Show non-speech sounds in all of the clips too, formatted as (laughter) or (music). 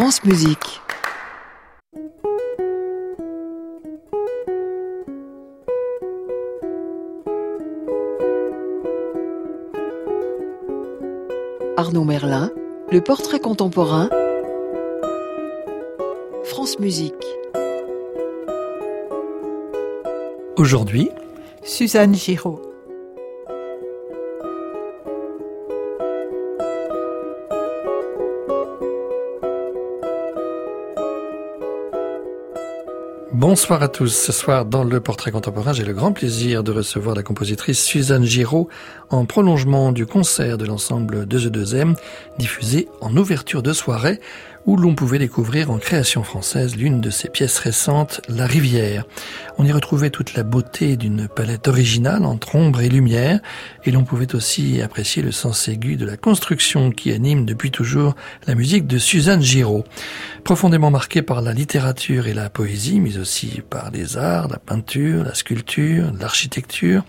France Musique. Arnaud Merlin, le portrait contemporain. France Musique. Aujourd'hui, Suzanne Giraud. Bonsoir à tous. Ce soir, dans le portrait contemporain, j'ai le grand plaisir de recevoir la compositrice Suzanne Giraud en prolongement du concert de l'ensemble 2E2M diffusé en ouverture de soirée où l'on pouvait découvrir en création française l'une de ses pièces récentes, La Rivière. On y retrouvait toute la beauté d'une palette originale entre ombre et lumière, et l'on pouvait aussi apprécier le sens aigu de la construction qui anime depuis toujours la musique de Suzanne Giraud. Profondément marquée par la littérature et la poésie, mais aussi par les arts, la peinture, la sculpture, l'architecture,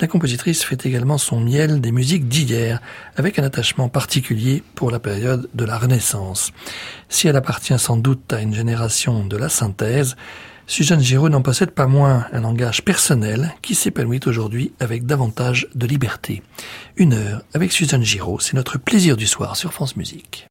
la compositrice fait également son miel des musiques d'hier, avec un attachement particulier pour la période de la Renaissance. Si elle appartient sans doute à une génération de la synthèse, Suzanne Giraud n'en possède pas moins un langage personnel qui s'épanouit aujourd'hui avec davantage de liberté. Une heure avec Suzanne Giraud, c'est notre plaisir du soir sur France Musique.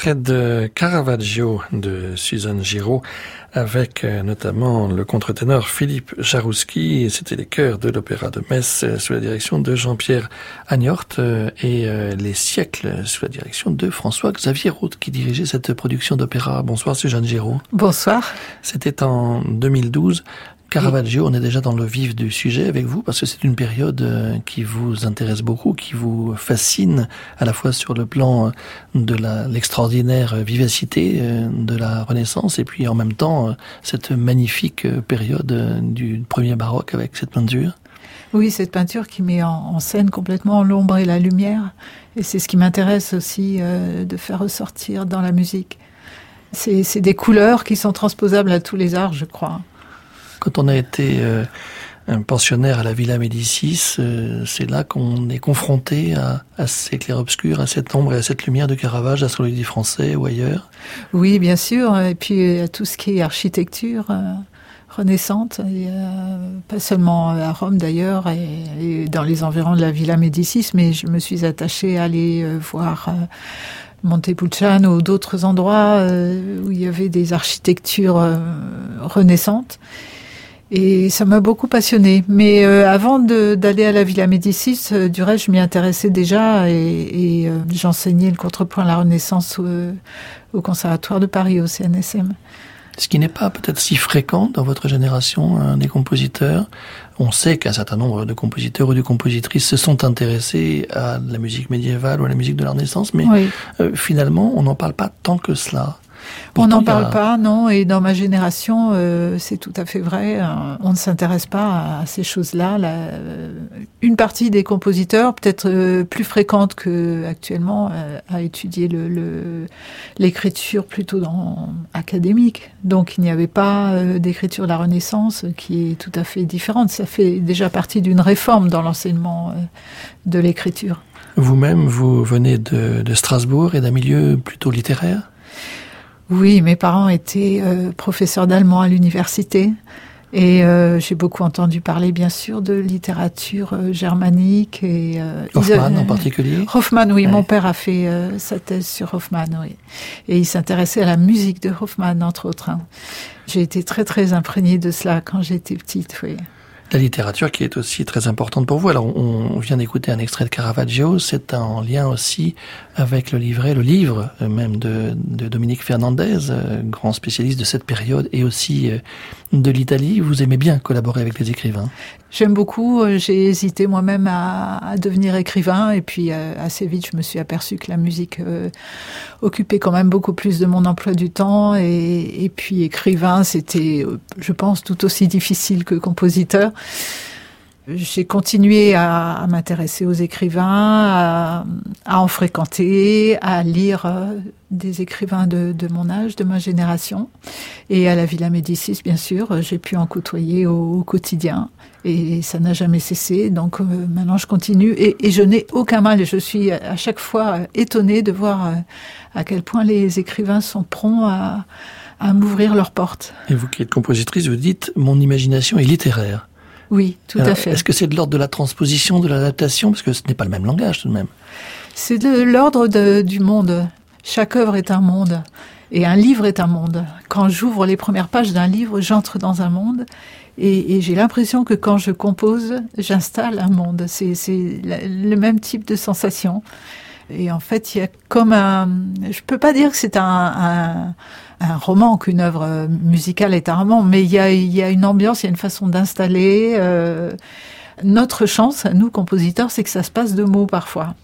Extrait de Caravaggio de Suzanne Giraud avec euh, notamment le contre-ténor Philippe Jarouski. C'était les chœurs de l'Opéra de Metz euh, sous la direction de Jean-Pierre Agnort euh, et les siècles sous la direction de François-Xavier Roth qui dirigeait cette production d'opéra. Bonsoir Suzanne Giraud. Bonsoir. C'était en 2012. Caravaggio, on est déjà dans le vif du sujet avec vous parce que c'est une période euh, qui vous intéresse beaucoup, qui vous fascine à la fois sur le plan euh, de l'extraordinaire vivacité euh, de la Renaissance et puis en même temps cette magnifique période du premier baroque avec cette peinture. Oui, cette peinture qui met en, scène complètement l'ombre et la lumière et c'est ce qui m'intéresse aussi de faire ressortir dans la musique. C'est des couleurs qui sont transposables à tous les arts, je crois. Quand on a été euh, un pensionnaire à la Villa Médicis, euh, c'est là qu'on est confronté à, à ces clairs-obscurs, à cette ombre et à cette lumière de Caravage, astrologie français ou ailleurs. Oui, bien sûr, et puis à tout ce qui est architecture. Euh, renaissante, et, pas seulement à Rome d'ailleurs, et, dans les environs de la Villa Médicis, mais je me suis attachée à aller voir Montepulciano ou d'autres endroits où il y avait des architectures renaissantes. Et ça m'a beaucoup passionné. Mais euh, avant d'aller à la Villa Médicis, euh, du reste, je m'y intéressais déjà et, euh, j'enseignais le contrepoint à la Renaissance au, au, Conservatoire de Paris, au CNSM. Ce qui n'est pas peut-être si fréquent dans votre génération hein, des compositeurs. On sait qu'un certain nombre de compositeurs ou de compositrices se sont intéressés à la musique médiévale ou à la musique de la Renaissance, mais finalement, on n'en parle pas tant que cela on n'en parle pas, non. Et dans ma génération, euh, c'est tout à fait vrai. Euh, on ne s'intéresse pas à ces choses-là. Euh, une partie des compositeurs, peut-être plus fréquente que actuellement, a étudié le, l'écriture plutôt dans académique. Donc il n'y avait pas d'écriture de la Renaissance qui est tout à fait différente. Ça fait déjà partie d'une réforme dans l'enseignement de l'écriture. Vous-même, vous venez de, de Strasbourg et d'un milieu plutôt littéraire? Oui, mes parents étaient euh, professeurs d'allemand à l'université. Et euh, j'ai beaucoup entendu parler, bien sûr, de littérature euh, germanique et Hoffmann en particulier. Hoffmann, oui, mon père a fait sa thèse sur Hoffmann, oui, et il s'intéressait à la musique de Hoffmann, entre autres. Hein. J'ai été très très imprégnée de cela quand j'étais petite, oui la littérature qui est aussi très importante pour vous. Alors, on, vient d'écouter un extrait de Caravaggio, c'est en lien aussi avec le livret, le livre même de, de Dominique Fernandez, euh, grand spécialiste de cette période et aussi euh, de l'Italie. Vous aimez bien collaborer avec les écrivains J'aime beaucoup. J'ai hésité moi-même à, devenir écrivain et puis assez vite, je me suis aperçu que la musique occupait quand même beaucoup plus de mon emploi du temps et puis écrivain, c'était, je pense, tout aussi difficile que compositeur. J'ai continué à, m'intéresser aux écrivains, à, en fréquenter, à lire euh, des écrivains de, mon âge, de ma génération. Et à la Villa Médicis, bien sûr, j'ai pu en côtoyer au, quotidien. Et ça n'a jamais cessé. Donc euh, maintenant, je continue. Et, je n'ai aucun mal. Je suis à chaque fois étonnée de voir euh, à quel point les écrivains sont prompts à, à m'ouvrir leurs portes. Et vous qui êtes compositrice, vous dites, mon imagination est littéraire. Oui, tout à fait. Est-ce que c'est de l'ordre de la transposition, de l'adaptation? Parce que ce n'est pas le même langage tout de même. C'est de l'ordre du monde. Chaque œuvre est un monde. Et un livre est un monde. Quand j'ouvre les premières pages d'un livre, j'entre dans un monde. Et, j'ai l'impression que quand je compose, j'installe un monde. C'est le même type de sensation. Et en fait, il y a comme un... Je peux pas dire que c'est un un roman, qu'une œuvre euh, musicale est un roman, mais il y a, il y a une ambiance, il y a une façon d'installer. Euh, notre chance, nous compositeurs, c'est que ça se passe de mots parfois.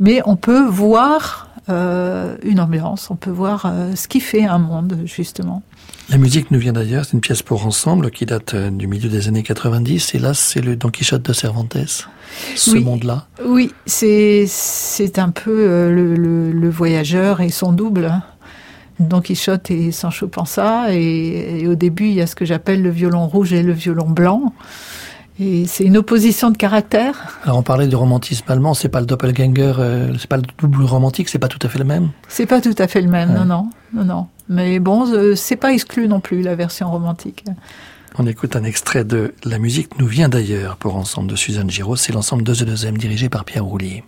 Mais on peut voir euh, une ambiance, on peut voir euh, ce qui fait un monde, justement. La musique nous vient d'ailleurs, c'est une pièce pour ensemble qui date du milieu des années 90, et là c'est le Don Quichotte de Cervantes, ce monde-là. Oui, c'est c'est un peu le, le, le, voyageur et son double. Don Quichotte et Sancho Panza. Et, et au début, il y a ce que j'appelle le violon rouge et le violon blanc. Et c'est une opposition de caractère. Alors on parlait du romantisme allemand, c'est pas le doppelganger, euh, c'est pas le double romantique, c'est pas tout à fait le même. C'est pas tout à fait le même, non, non, non, non. Mais bon, euh, c'est pas exclu non plus la version romantique. On écoute un extrait de La musique nous vient d'ailleurs pour ensemble de Suzanne Giraud, c'est l'ensemble 2 e 2 dirigé par Pierre Roulier.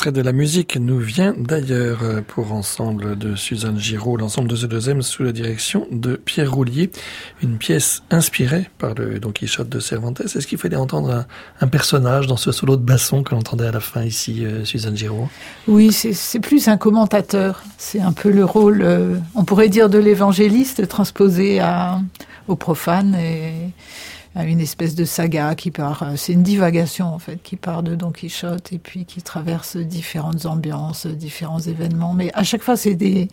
Extrait de la musique nous vient d'ailleurs euh, pour ensemble de Suzanne Giraud, l'ensemble de The 2 sous la direction de Pierre Roulier, une pièce inspirée par le Don Quichotte de Cervantes. Est-ce qu'il fallait entendre un, personnage dans ce solo de basson que l'on à la fin ici, euh, Suzanne Giraud? Oui, c'est plus un commentateur. C'est un peu le rôle, euh, on pourrait dire, de l'évangéliste transposé à, au profane et une espèce de saga qui part, euh, c'est une divagation en fait, qui part de Don Quichotte et puis qui traverse différentes ambiances, différents événements. Mais à chaque fois, c'est des,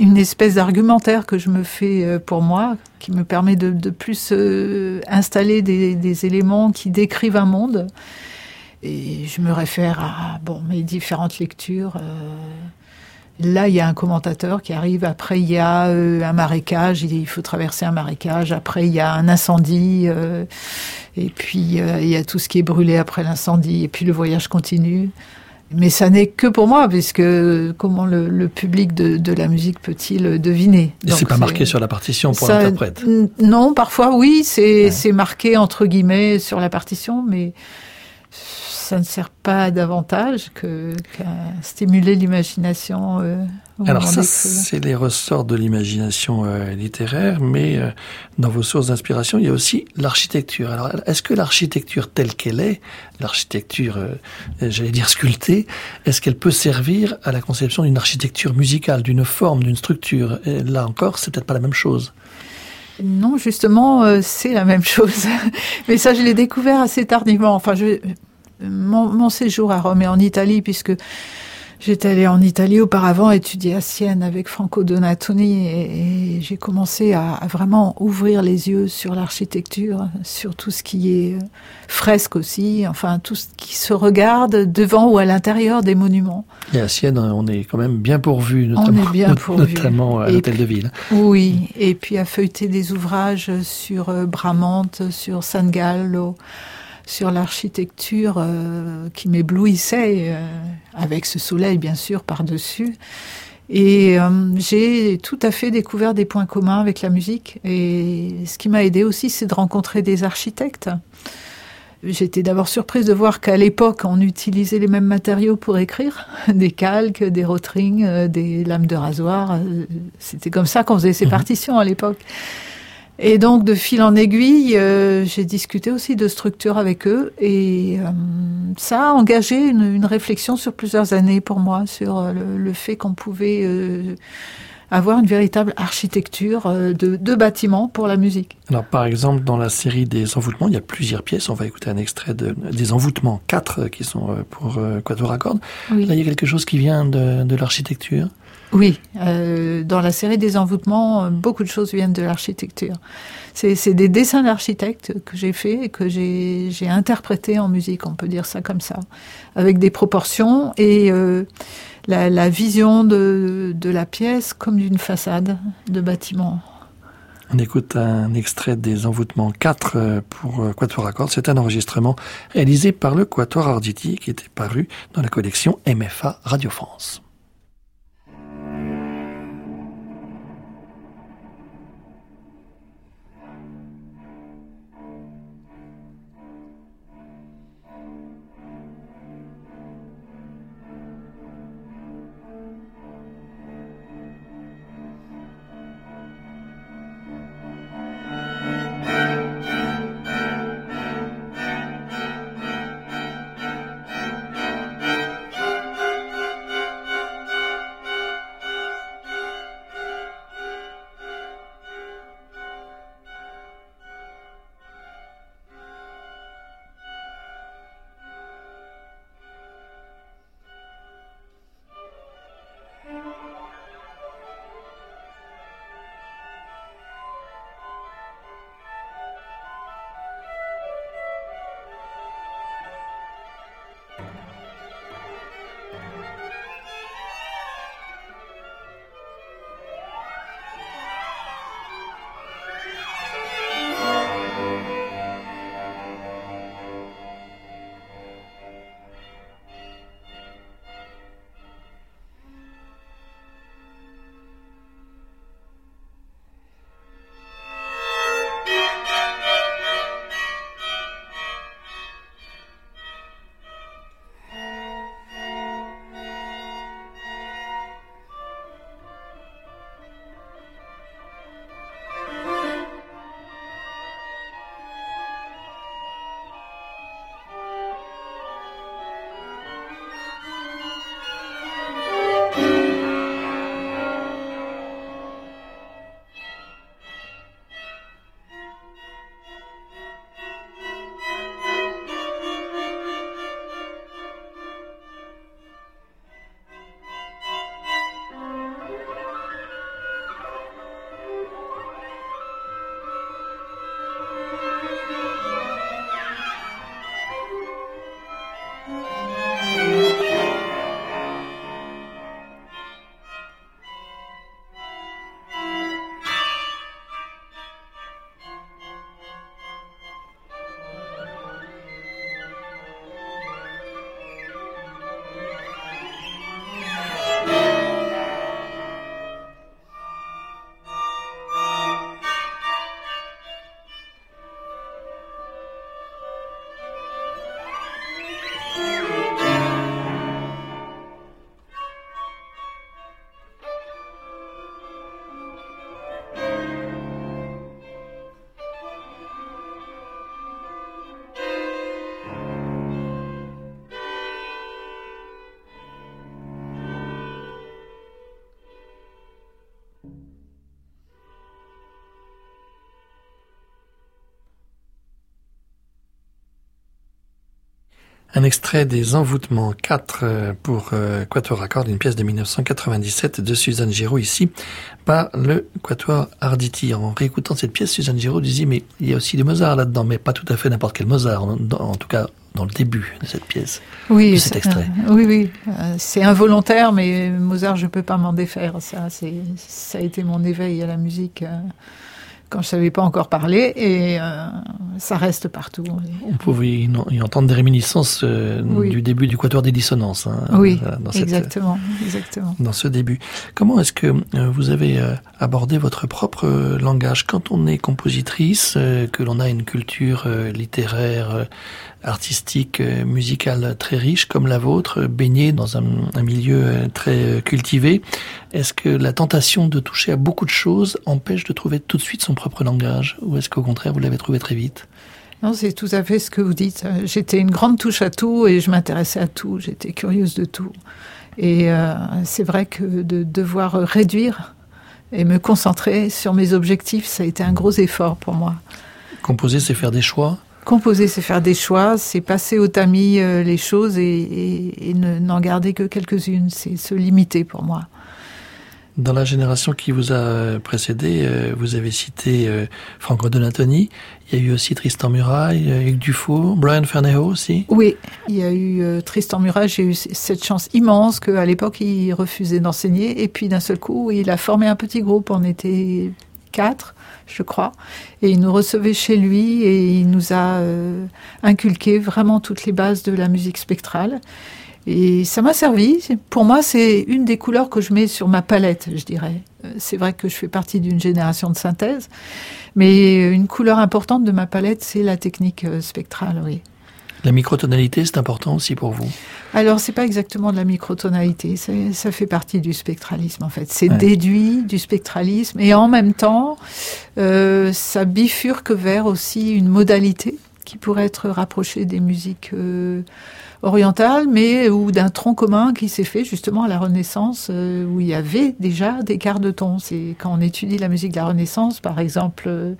une espèce d'argumentaire que je me fais euh, pour moi, qui me permet de, plus euh, installer des, des, éléments qui décrivent un monde. Et je me réfère à bon mes différentes lectures. Là, il y a un commentateur qui arrive. Après, il y a euh, un marécage. Il faut traverser un marécage. Après, il y a un incendie. Euh, et puis, euh, il y a tout ce qui est brûlé après l'incendie. Et puis, le voyage continue. Mais ça n'est que pour moi, puisque comment le, public de, la musique peut-il deviner? Et c'est pas marqué sur la partition pour l'interprète? Non, parfois oui, c'est marqué entre guillemets sur la partition, mais ça ne sert pas davantage qu'à stimuler l'imagination. Euh, Alors ça, c'est les ressorts de l'imagination euh, littéraire, mais euh, dans vos sources d'inspiration, il y a aussi l'architecture. Alors, est-ce que l'architecture telle qu'elle est, l'architecture, j'allais dire sculptée, est-ce qu'elle peut servir à la conception d'une architecture musicale, d'une forme, d'une structure? Et Là encore, c'est peut-être pas la même chose. Non, justement, c'est la même chose. (laughs) Mais ça, je l'ai découvert assez tardivement. Enfin, je, mon, séjour à Rome et en Italie, puisque j'étais allée en Italie auparavant étudier à Sienne avec Franco Donatoni et, j'ai commencé à, vraiment ouvrir les yeux sur l'architecture, sur tout ce qui est fresque aussi, enfin tout ce qui se regarde devant ou à l'intérieur des monuments. Et à Sienne, on est quand même bien pourvu, notamment, on est bien pourvu. (laughs) notamment à l'hôtel de ville. Oui, et puis à feuilleter des ouvrages sur euh, Bramante, sur San Gallo sur l'architecture euh, qui m'éblouissait, euh, avec ce soleil bien sûr par-dessus. Et euh, j'ai tout à fait découvert des points communs avec la musique. Et ce qui m'a aidé aussi, c'est de rencontrer des architectes. J'étais d'abord surprise de voir qu'à l'époque, on utilisait les mêmes matériaux pour écrire, (laughs) des calques, des rotrings, des lames de rasoir. C'était comme ça qu'on faisait ses mhm. partitions à l'époque. Et donc, de fil en aiguille, euh, j'ai discuté aussi de structure avec eux et euh, ça a engagé une, une, réflexion sur plusieurs années pour moi sur euh, le, fait qu'on pouvait avoir une véritable architecture de, de, bâtiments pour la musique. Alors, par exemple, dans la série des envoûtements, il y a plusieurs pièces. On va écouter un extrait de, des envoûtements, quatre qui sont pour quatuor à cordes. Là, il y a quelque chose qui vient de, de l'architecture? Oui, euh, dans la série des envoûtements, beaucoup de choses viennent de l'architecture. C'est des dessins d'architectes que j'ai fait et que j'ai interprétés en musique, on peut dire ça comme ça, avec des proportions et euh, la, la, vision de, la pièce comme d'une façade de bâtiment. On écoute un extrait des envoûtements 4 euh, pour euh, Quatuor à cordes. C'est un enregistrement réalisé par le Quatuor Arditi qui était paru dans la collection MFA Radio France. Un extrait des Envoûtements 4 euh, pour euh, Quatuor à cordes, une pièce de 1997 de Suzanne Giraud ici par le Quatuor Arditi. En réécoutant cette pièce, Suzanne Giraud disait mais il y a aussi du Mozart là-dedans, mais pas tout à fait n'importe quel Mozart, en, en, tout cas dans le début de cette pièce, oui, de cet extrait. Euh, oui, oui, c'est involontaire, mais Mozart, je peux pas m'en défaire. Ça, ça a été mon éveil à la musique quand je savais pas encore parler et euh, ça reste partout. On pouvait y entendre des réminiscences euh, du début du quatuor des dissonances. Hein, oui, dans cette, exactement, exactement. Dans ce début. Comment est-ce que euh, vous avez abordé votre propre langage? Quand on est compositrice, que l'on a une culture littéraire artistique, euh, musicale très riche comme la vôtre, baignée dans un, un milieu euh, très euh, cultivé, est-ce que la tentation de toucher à beaucoup de choses empêche de trouver tout de suite son propre langage Ou est-ce qu'au contraire, vous l'avez trouvé très vite? Non, c'est tout à fait ce que vous dites. J'étais une grande touche à tout et je m'intéressais à tout. J'étais curieuse de tout. Et euh, c'est vrai que de devoir réduire et me concentrer sur mes objectifs, ça a été un gros effort pour moi. Composer, c'est faire des choix? Composer, c'est faire des choix, c'est passer au tamis euh, les choses et, et, et n'en garder que quelques-unes. C'est se limiter pour moi. Dans la génération qui vous a précédé, euh, vous avez cité euh, Franco Donatoni. Il y a eu aussi Tristan Muraille, Hugues Dufour, Brian Ferneho aussi. Oui, il y a eu euh, Tristan Muraille. J'ai eu cette chance immense qu'à l'époque, il refusait d'enseigner. Et puis d'un seul coup, il a formé un petit groupe. On était quatre je crois. Et il nous recevait chez lui et il nous a euh, inculqué vraiment toutes les bases de la musique spectrale. Et ça m'a servi. Pour moi, c'est une des couleurs que je mets sur ma palette, je dirais. Euh, c'est vrai que je fais partie d'une génération de synthèse, mais une couleur importante de ma palette, c'est la technique euh, spectrale, oui. La microtonalité, c'est important aussi pour vous? Alors, c'est pas exactement de la microtonalité, ça fait partie du spectralisme en fait. C'est ouais. déduit du spectralisme et en même temps, euh, ça bifurque vers aussi une modalité qui pourrait être rapprochée des musiques euh, orientales, mais ou d'un tronc commun qui s'est fait justement à la Renaissance, euh, où il y avait déjà des quarts de ton. C'est quand on étudie la musique de la Renaissance, par exemple, euh,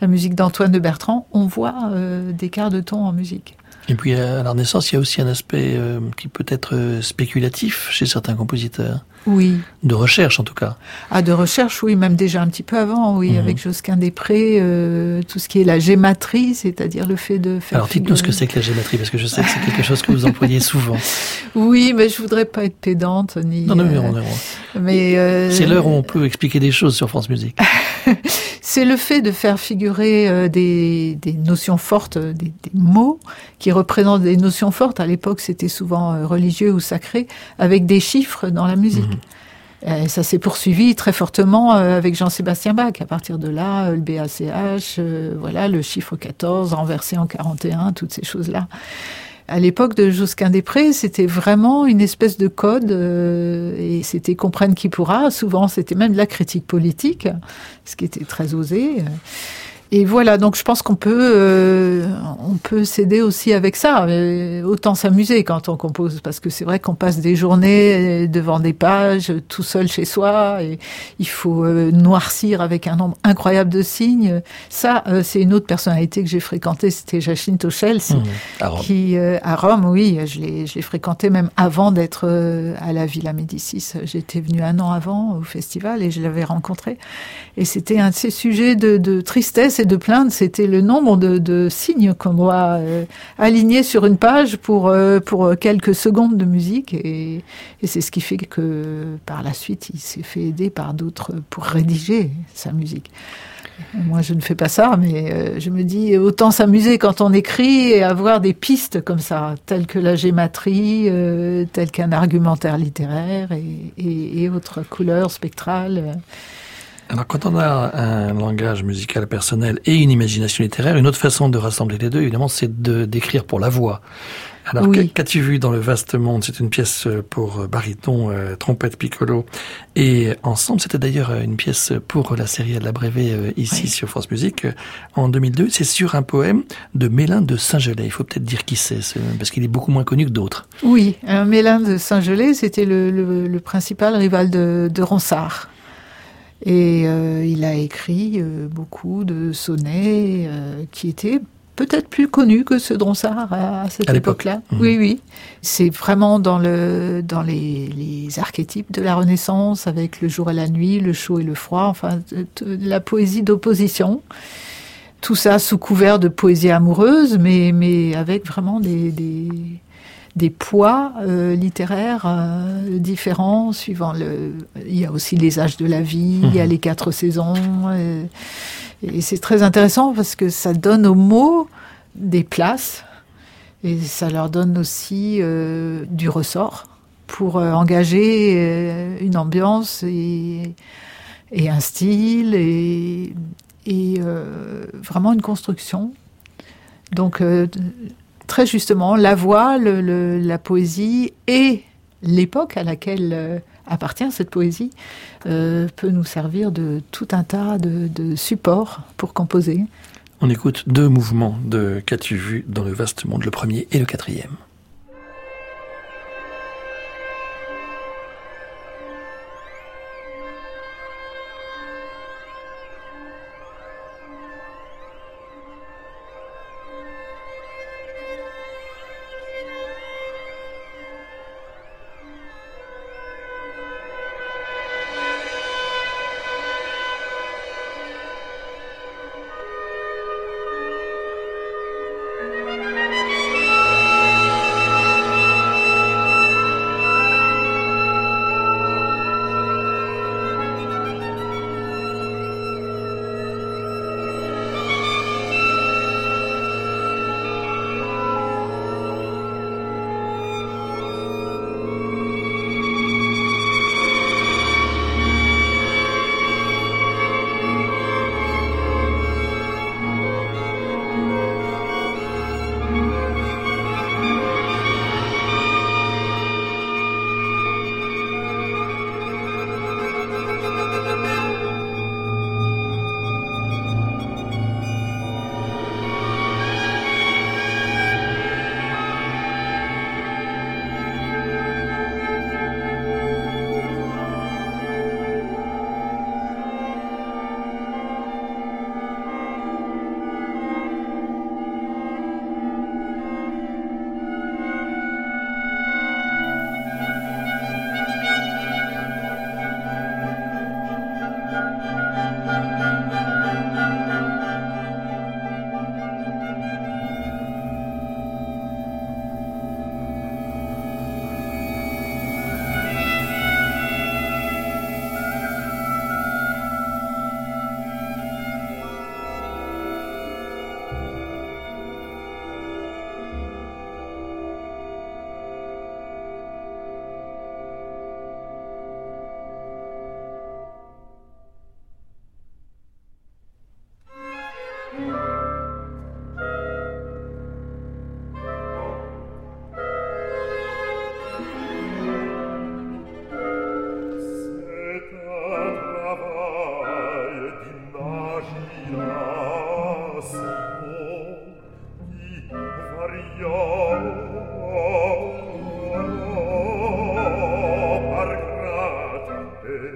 la musique d'Antoine de Bertrand, on voit des quarts de ton en musique. Et puis à la Renaissance, il y a aussi un aspect euh, qui peut être euh, spéculatif chez certains compositeurs. Oui. De recherche en tout cas. Ah, de recherche, oui, même déjà un petit peu avant, oui, mmh. avec Josquin Després, euh, tout ce qui est la gématrie, c'est-à-dire le fait de faire. Alors dites-nous ce que c'est que la gématrie, parce que je sais que c'est quelque chose que vous employez souvent. (laughs) Oui, mais je voudrais pas être pédante ni. Non, non, mais on est. Mais euh... c'est l'heure où on peut expliquer des choses sur France Musique. (laughs) c'est le fait de faire figurer euh, des, des notions fortes, des, des, mots qui représentent des notions fortes. À l'époque, c'était souvent euh, religieux ou sacré, avec des chiffres dans la musique. Mmh. Et ça s'est poursuivi très fortement euh, avec Jean-Sébastien Bach. À partir de là, le BACH, euh, voilà, le chiffre 14 renversé en 41, toutes ces choses-là. À l'époque de Josquin des Prés, c'était vraiment une espèce de code euh, et c'était comprenne qui pourra. Souvent, c'était même la critique politique, ce qui était très osé. Et voilà, donc je pense qu'on peut, euh, on peut s'aider aussi avec ça, euh, autant s'amuser quand on compose, parce que c'est vrai qu'on passe des journées devant des pages, tout seul chez soi, et il faut euh, noircir avec un nombre incroyable de signes. Ça, euh, c'est une autre personnalité que j'ai fréquentée, c'était Jacinto Chelsea, mmh, à Rome. qui euh, à Rome, oui, je l'ai, je l'ai fréquenté même avant d'être euh, à la Villa Médicis. J'étais venue un an avant au festival et je l'avais rencontré, et c'était un de ces sujets de, de tristesse de plainte, c'était le nombre de, de signes qu'on doit euh, aligner sur une page pour, euh, pour quelques secondes de musique. Et, c'est ce qui fait que par la suite, il s'est fait aider par d'autres pour rédiger sa musique. Moi, je ne fais pas ça, mais euh, je me dis autant s'amuser quand on écrit et avoir des pistes comme ça, telles que la gématrie, euh, telles qu'un argumentaire littéraire et autres couleurs spectrales. Alors quand on a un langage musical personnel et une imagination littéraire, une autre façon de rassembler les deux, évidemment, c'est de d'écrire pour la voix. Alors oui. qu'as-tu vu dans le vaste monde? C'est une pièce pour baryton, euh, trompette, piccolo et ensemble. C'était d'ailleurs une pièce pour la série à la Brévé euh, ici oui. sur France Musique euh, en 2002. C'est sur un poème de Mélin de Saint-Gelais. Il faut peut-être dire qui c'est, parce qu'il est beaucoup moins connu que d'autres. Oui, Mélin de Saint-Gelais, c'était le, le, le, principal rival de, de Ronsard. Et euh, il a écrit euh, beaucoup de sonnets euh, qui étaient peut-être plus connus que ceux de Ronsard à, cette époque-là. Mhm. Oui, oui. C'est vraiment dans, le, dans les, les, archétypes de la Renaissance, avec le jour et la nuit, le chaud et le froid, enfin, la poésie d'opposition. Tout ça sous couvert de poésie amoureuse, mais, mais avec vraiment des, des, des poids euh, littéraires euh, différents suivant le. Il y a aussi les âges de la vie, il y a mhm. les quatre saisons. Et c'est très intéressant parce que ça donne aux mots des places et ça leur donne aussi euh, du ressort pour engager une ambiance et, et, un style et, et vraiment une construction. Donc très justement, la voix, le, la poésie et l'époque à laquelle appartient cette poésie euh, peut nous servir de tout un tas de, de supports pour composer. On écoute deux mouvements de Qu'as-tu vu dans le vaste monde, le premier et le quatrième. Vario par grate,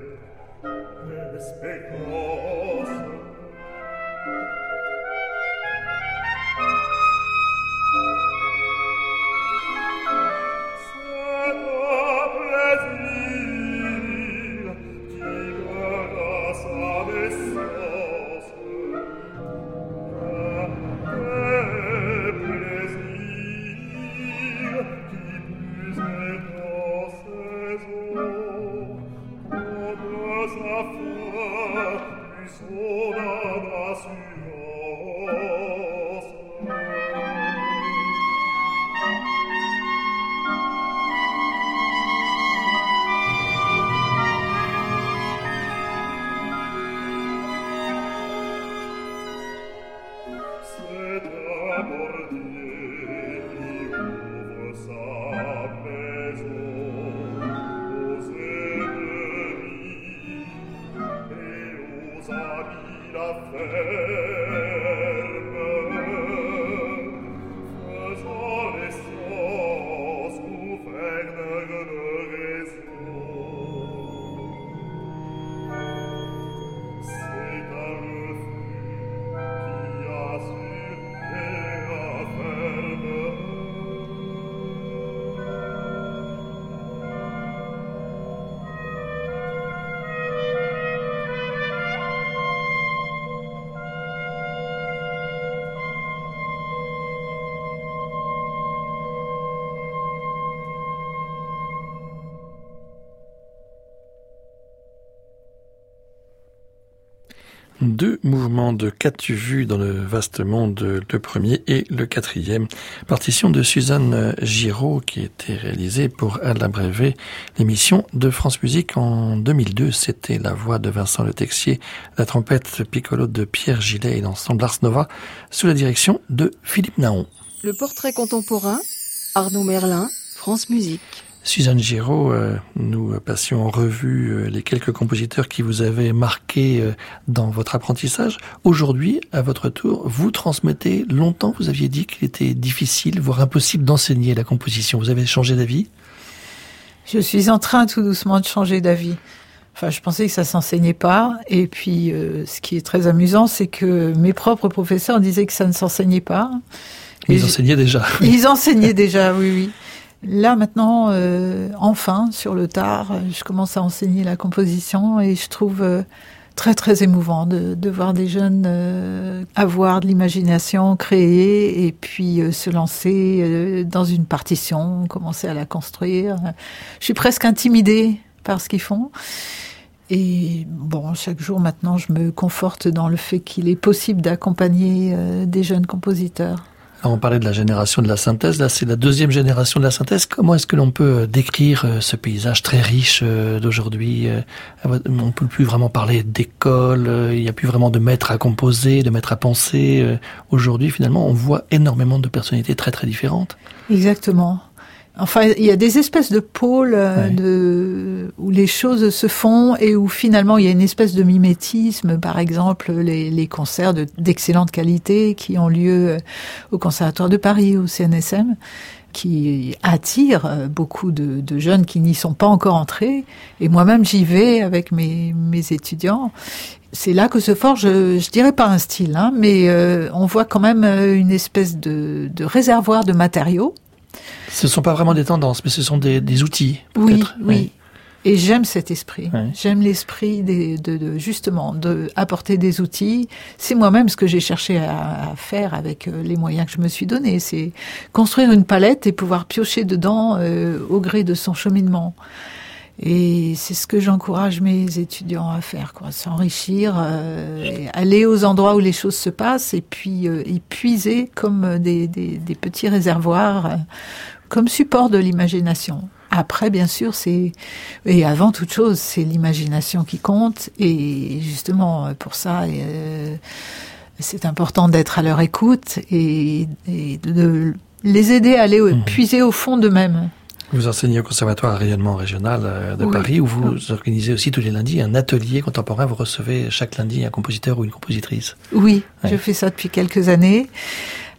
deux mouvements de Qu'as-tu vu dans le vaste monde, le premier et le quatrième. Partition de Suzanne Giraud qui était réalisée pour Alain. L'émission de France Musique en 2002, c'était la voix de Vincent Le Texier, la trompette piccolo de Pierre Gillet et l'ensemble Ars Nova sous la direction de Philippe Naon. Le portrait contemporain, Arnaud Merlin, France Musique. Suzanne Giraud, euh, nous passions en revue euh, les quelques compositeurs qui vous avaient marqué euh, dans votre apprentissage. Aujourd'hui, à votre tour, vous transmettez. Longtemps, vous aviez dit qu'il était difficile, voire impossible d'enseigner la composition. Vous avez changé d'avis? Je suis en train tout doucement de changer d'avis. Enfin, je pensais que ça s'enseignait pas. Et puis, ce qui est très amusant, c'est que mes propres professeurs disaient que ça ne s'enseignait pas. ils enseignaient déjà. Ils enseignaient déjà, oui, oui. Là maintenant, euh, enfin, sur le tard, je commence à enseigner la composition et je trouve euh, très très émouvant de, de voir des jeunes euh, avoir de l'imagination, créer et puis se lancer dans une partition, commencer à la construire. Je suis presque intimidée par ce qu'ils font. Et bon, chaque jour maintenant, je me conforte dans le fait qu'il est possible d'accompagner des jeunes compositeurs on parlait de la génération de la synthèse, là c'est la deuxième génération de la synthèse. Comment est-ce que l'on peut euh, décrire euh, ce paysage très riche euh, d'aujourd'hui On peut plus vraiment parler d'école, il n'y a plus vraiment de maître à composer, de maître à penser. Aujourd'hui finalement on voit énormément de personnalités très très différentes. Exactement. Enfin, il y a des espèces de pôles euh, de, où les choses se font et où finalement il y a une espèce de mimétisme. Par exemple, les, les concerts d'excellente qualité qui ont lieu euh, au Conservatoire de Paris, au CNSM, qui attirent euh, beaucoup de, de jeunes qui n'y sont pas encore entrés. Et moi-même, j'y vais avec mes, mes étudiants c'est là que se forge, je dirais pas un style, hein, mais on voit quand même une espèce de, de réservoir de matériaux ce ne sont pas vraiment des tendances, mais ce sont des, des outils. Oui, oui. Et j'aime cet esprit. J'aime l'esprit de, de, justement de apporter des outils. C'est moi-même ce que j'ai cherché à, faire avec euh, les moyens que je me suis donnés. C'est construire une palette et pouvoir piocher dedans euh, au gré de son cheminement. Et c'est ce que j'encourage mes étudiants à faire, quoi, s'enrichir, euh, aller aux endroits où les choses se passent et puis euh, y puiser comme des, des, des petits réservoirs, comme support de l'imagination. Après, bien sûr, c'est et avant toute chose, c'est l'imagination qui compte. Et justement, pour ça, euh, c'est important d'être à leur écoute et, et, de les aider à aller mmh. puiser au fond d'eux-mêmes. Vous enseignez au Conservatoire rayonnement régional euh, de Paris, où vous organisez aussi tous les lundis un atelier contemporain. Vous recevez chaque lundi un compositeur ou une compositrice. Oui, je fais ça depuis quelques années.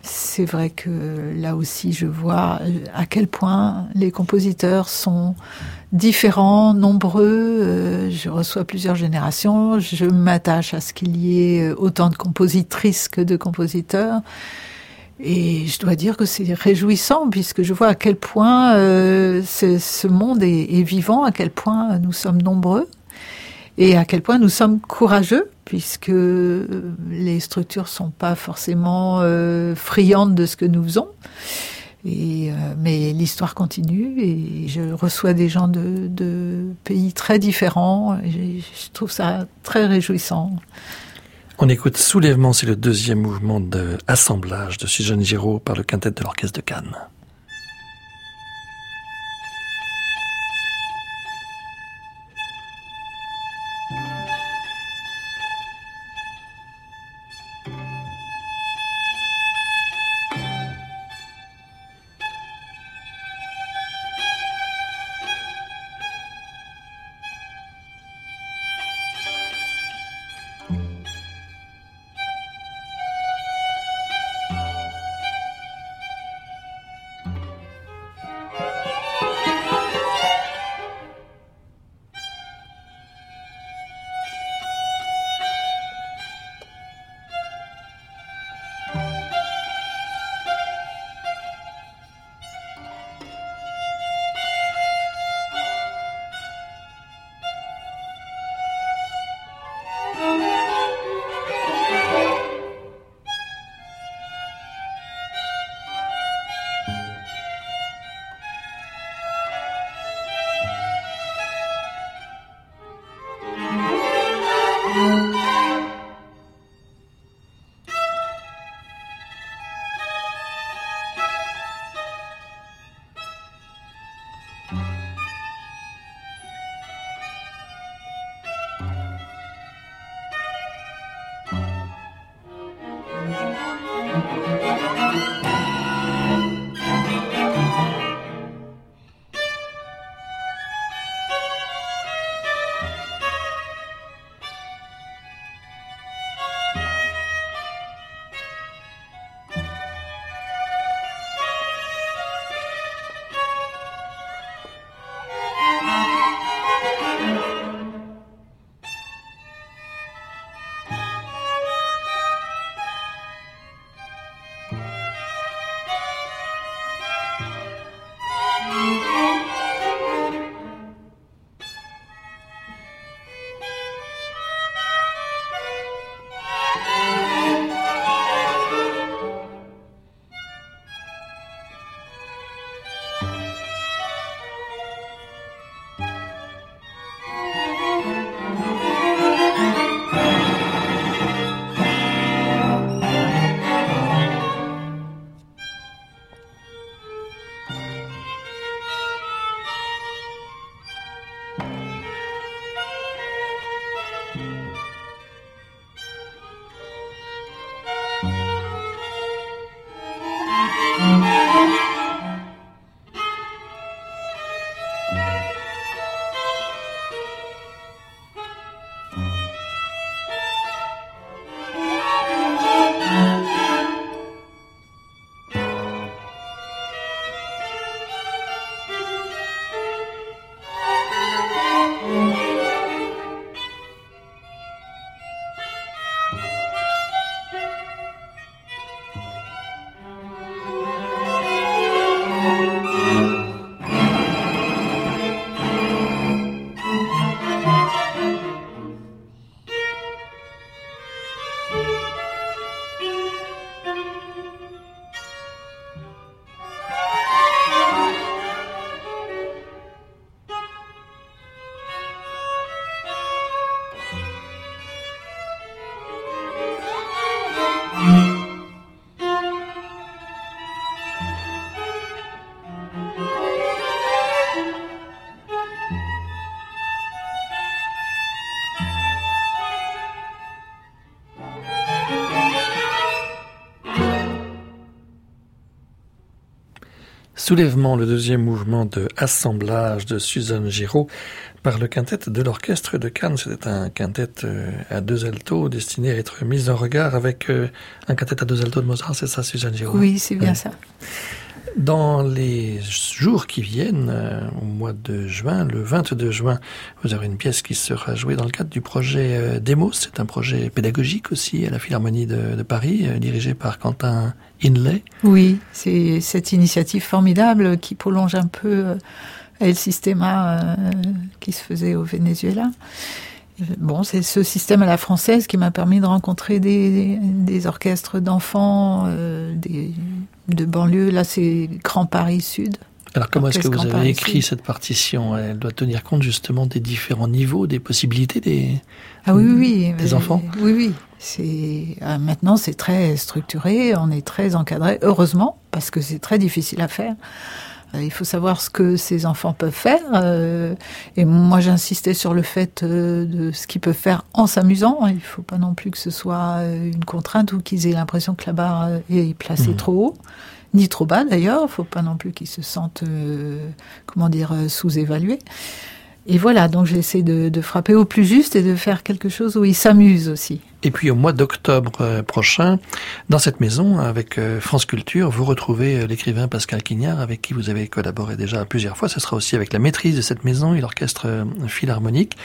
C'est vrai que là aussi, je vois euh, à quel point les compositeurs sont différents, nombreux. Euh, je reçois plusieurs générations. Je m'attache à ce qu'il y ait autant de compositrices que de compositeurs. Et je dois dire que c'est réjouissant puisque je vois à quel point euh, ce monde est, vivant, à quel point nous sommes nombreux et à quel point nous sommes courageux puisque les structures sont pas forcément euh, friandes de ce que nous faisons. Euh, mais l'histoire continue et je reçois des gens de, de pays très différents. Je trouve ça très réjouissant. On écoute Soulèvement, c'est le deuxième mouvement d'assemblage de Suzanne Giraud par le quintet de l'Orchestre de Cannes. Soulèvement, le deuxième mouvement de assemblage de Suzanne Giraud par le quintet de l'orchestre de Cannes. C'était un quintet euh, à deux altos destiné à être mis en regard avec euh, un quintet à deux altos de Mozart, c'est ça Suzanne Giraud? Oui, c'est bien ça. Dans les jours qui viennent, euh, au mois de juin, le 22 juin, vous aurez une pièce qui sera jouée dans le cadre du projet euh, Demos. C'est un projet pédagogique aussi à la Philharmonie de, Paris, euh, dirigé par Quentin Inlay. Oui, c'est cette initiative formidable qui prolonge un peu El Sistema qui se faisait au Venezuela. Bon, c'est ce système à la française qui m'a permis de rencontrer des, des orchestres d'enfants, euh, des, de banlieue. Là, c'est Grand Paris Sud. Alors, comment est-ce que vous avez écrit cette partition? Elle doit tenir compte justement des différents niveaux, des possibilités des, ah oui, oui, des enfants? Oui, oui. C'est euh, maintenant c'est très structuré, on est très encadré. Heureusement, parce que c'est très difficile à faire. Il faut savoir ce que ces enfants peuvent faire. Euh, et moi, j'insistais sur le fait euh, de ce qu'ils peuvent faire en s'amusant. Il ne faut pas non plus que ce soit euh, une contrainte ou qu'ils aient l'impression que la barre est placée mmh. trop haut, ni trop bas d'ailleurs. Il ne faut pas non plus qu'ils se sentent, comment dire, sous-évalués. Et voilà, donc j'essaie de, de, frapper au plus juste et de faire quelque chose où ils s'amusent aussi. Et puis au mois d'octobre euh, prochain, dans cette maison, avec euh, France Culture, vous retrouvez euh, l'écrivain Pascal Quignard, avec qui vous avez collaboré déjà plusieurs fois. Ce sera aussi avec la maîtrise de cette maison et l'orchestre philharmonique,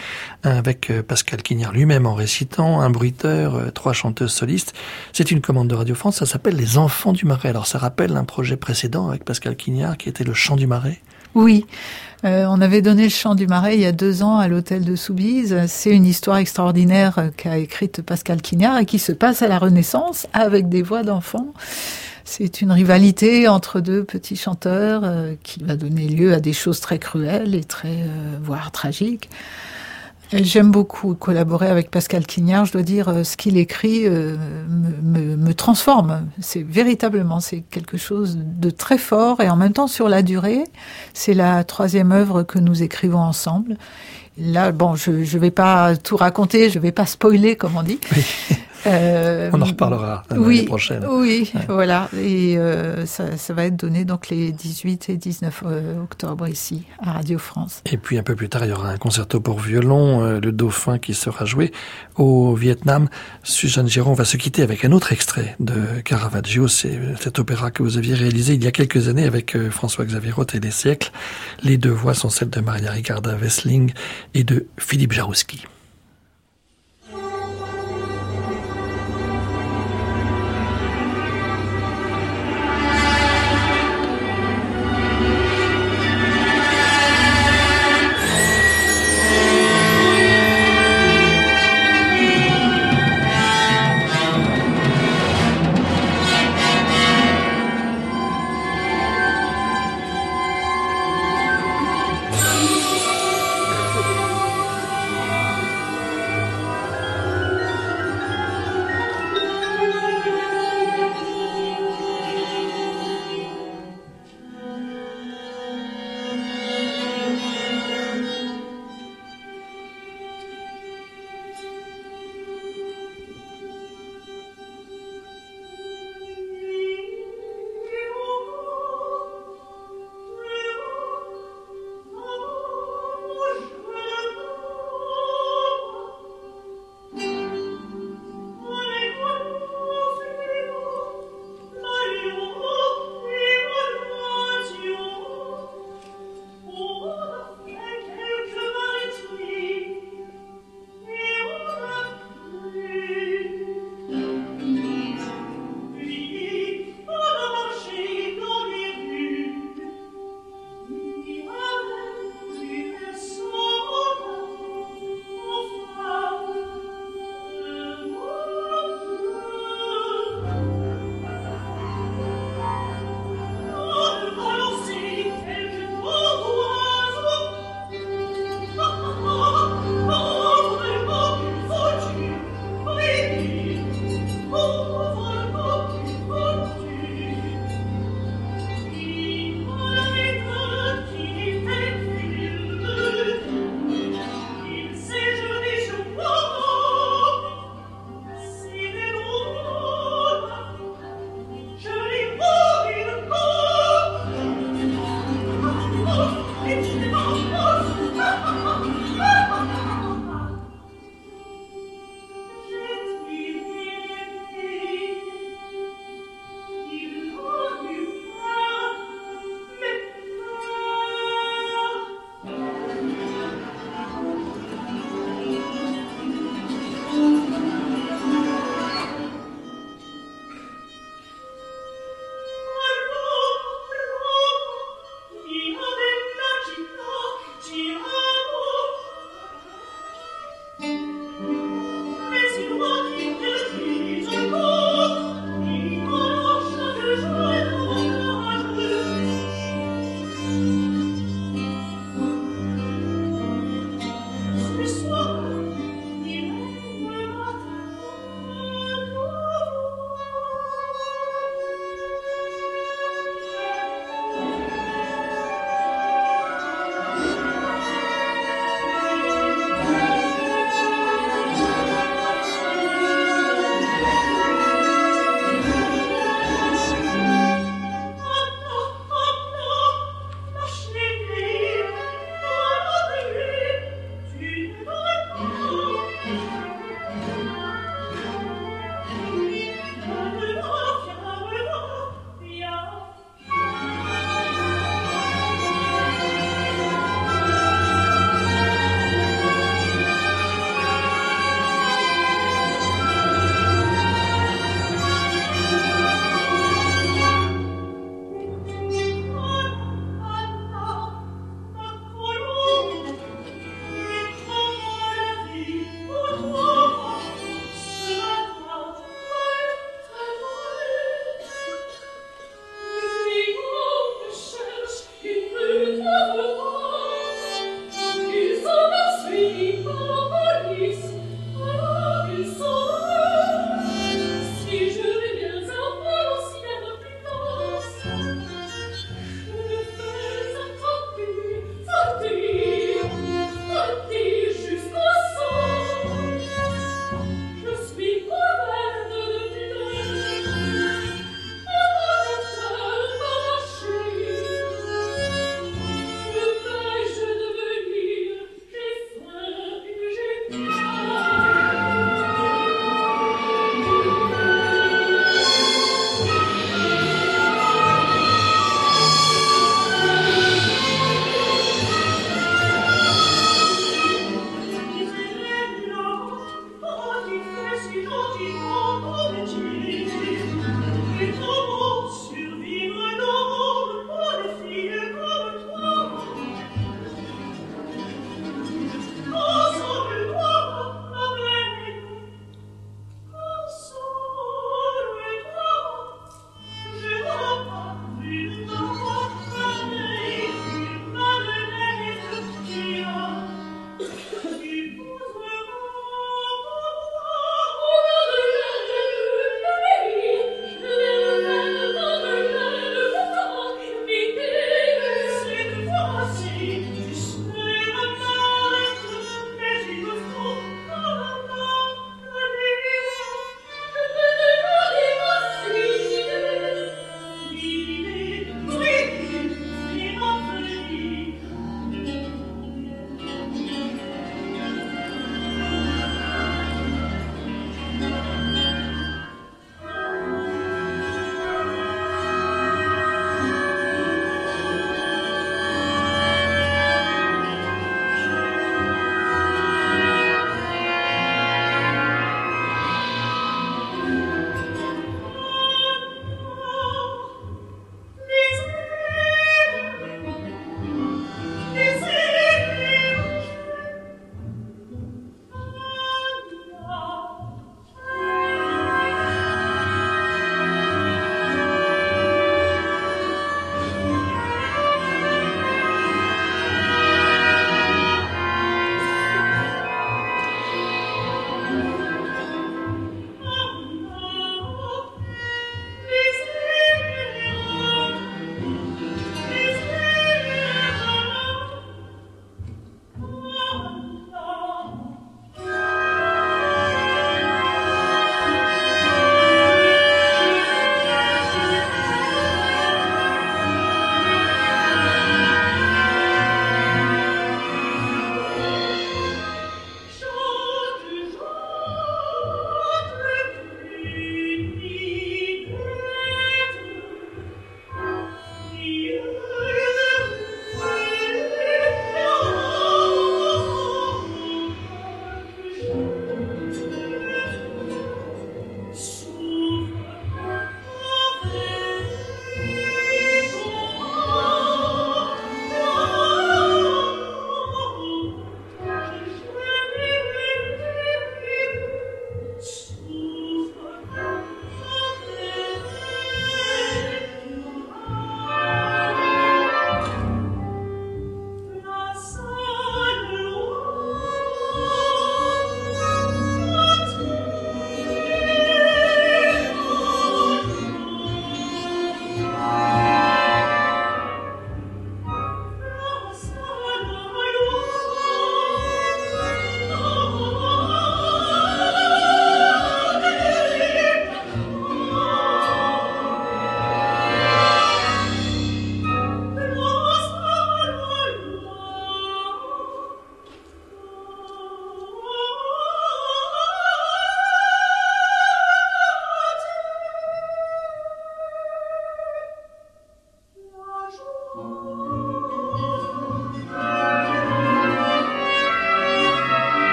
avec Pascal Quignard lui-même en récitant, un bruiteur, trois chanteuses solistes. C'est une commande de Radio France, ça s'appelle Les Enfants du Marais. Alors ça rappelle un projet précédent avec Pascal Quignard qui était le Chant du Marais. Oui, euh, on avait donné le chant du Marais il y a deux ans à l'hôtel de Soubise. C'est une histoire extraordinaire qu'a écrite Pascal Quignard et qui se passe à la Renaissance avec des voix d'enfants. C'est une rivalité entre deux petits chanteurs euh, qui va donner lieu à des choses très cruelles et très, euh, voire tragiques. J'aime beaucoup collaborer avec Pascal Quignard. Je dois dire, euh, ce qu'il écrit euh, me, me, me, transforme. C'est véritablement, c'est quelque chose de très fort et en même temps sur la durée. C'est la troisième œuvre que nous écrivons ensemble. Là, bon, je ne vais pas tout raconter, je vais pas spoiler, comme on dit. Oui. Euh, On en reparlera l'année prochaine. Oui, ouais. voilà. Et euh, ça, ça, va être donné donc les 18 et 19 euh, octobre ici à Radio France. Et puis un peu plus tard, il y aura un concerto pour violon, euh, le Dauphin, qui sera joué au Vietnam. Suzanne Giron va se quitter avec un autre extrait de Caravaggio. C'est cet opéra que vous aviez réalisé il y a quelques années avec euh, François-Xavier Roth et les siècles. Les deux voix sont celles de Maria Ricarda Wessling et de Philippe Jarouski.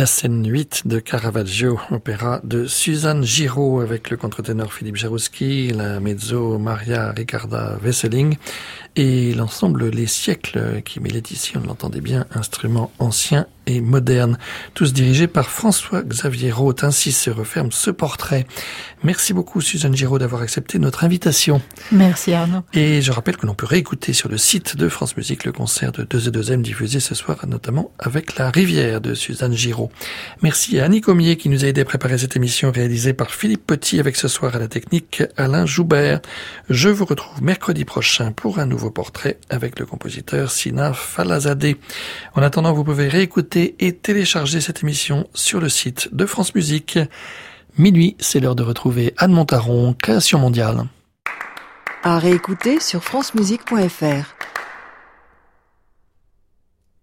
La scène 8 de Caravaggio, opéra de Suzanne Giraud avec le contre-ténor Philippe Jarouski, la mezzo Maria Ricarda Wesseling et l'ensemble Les siècles qui mêlait ici, on l'entendait bien, instruments anciens et modernes, tous dirigés par François-Xavier Roth. Ainsi se referme ce portrait. Merci beaucoup Suzanne Giraud d'avoir accepté notre invitation. Merci Arnaud. Et je rappelle que l'on peut réécouter sur le site de France Musique le concert de 2 et 2 diffusé ce soir, notamment avec La Rivière de Suzanne Giraud. Merci à Annie Comier qui nous a aidé à préparer cette émission réalisée par Philippe Petit avec ce soir à la technique Alain Joubert. Je vous retrouve mercredi prochain pour un nouveau portrait avec le compositeur Sina Falazadeh. En attendant, vous pouvez réécouter et télécharger cette émission sur le site de France Musique. Minuit, c'est l'heure de retrouver Anne Montaron, Création mondiale. À réécouter sur francemusique.fr.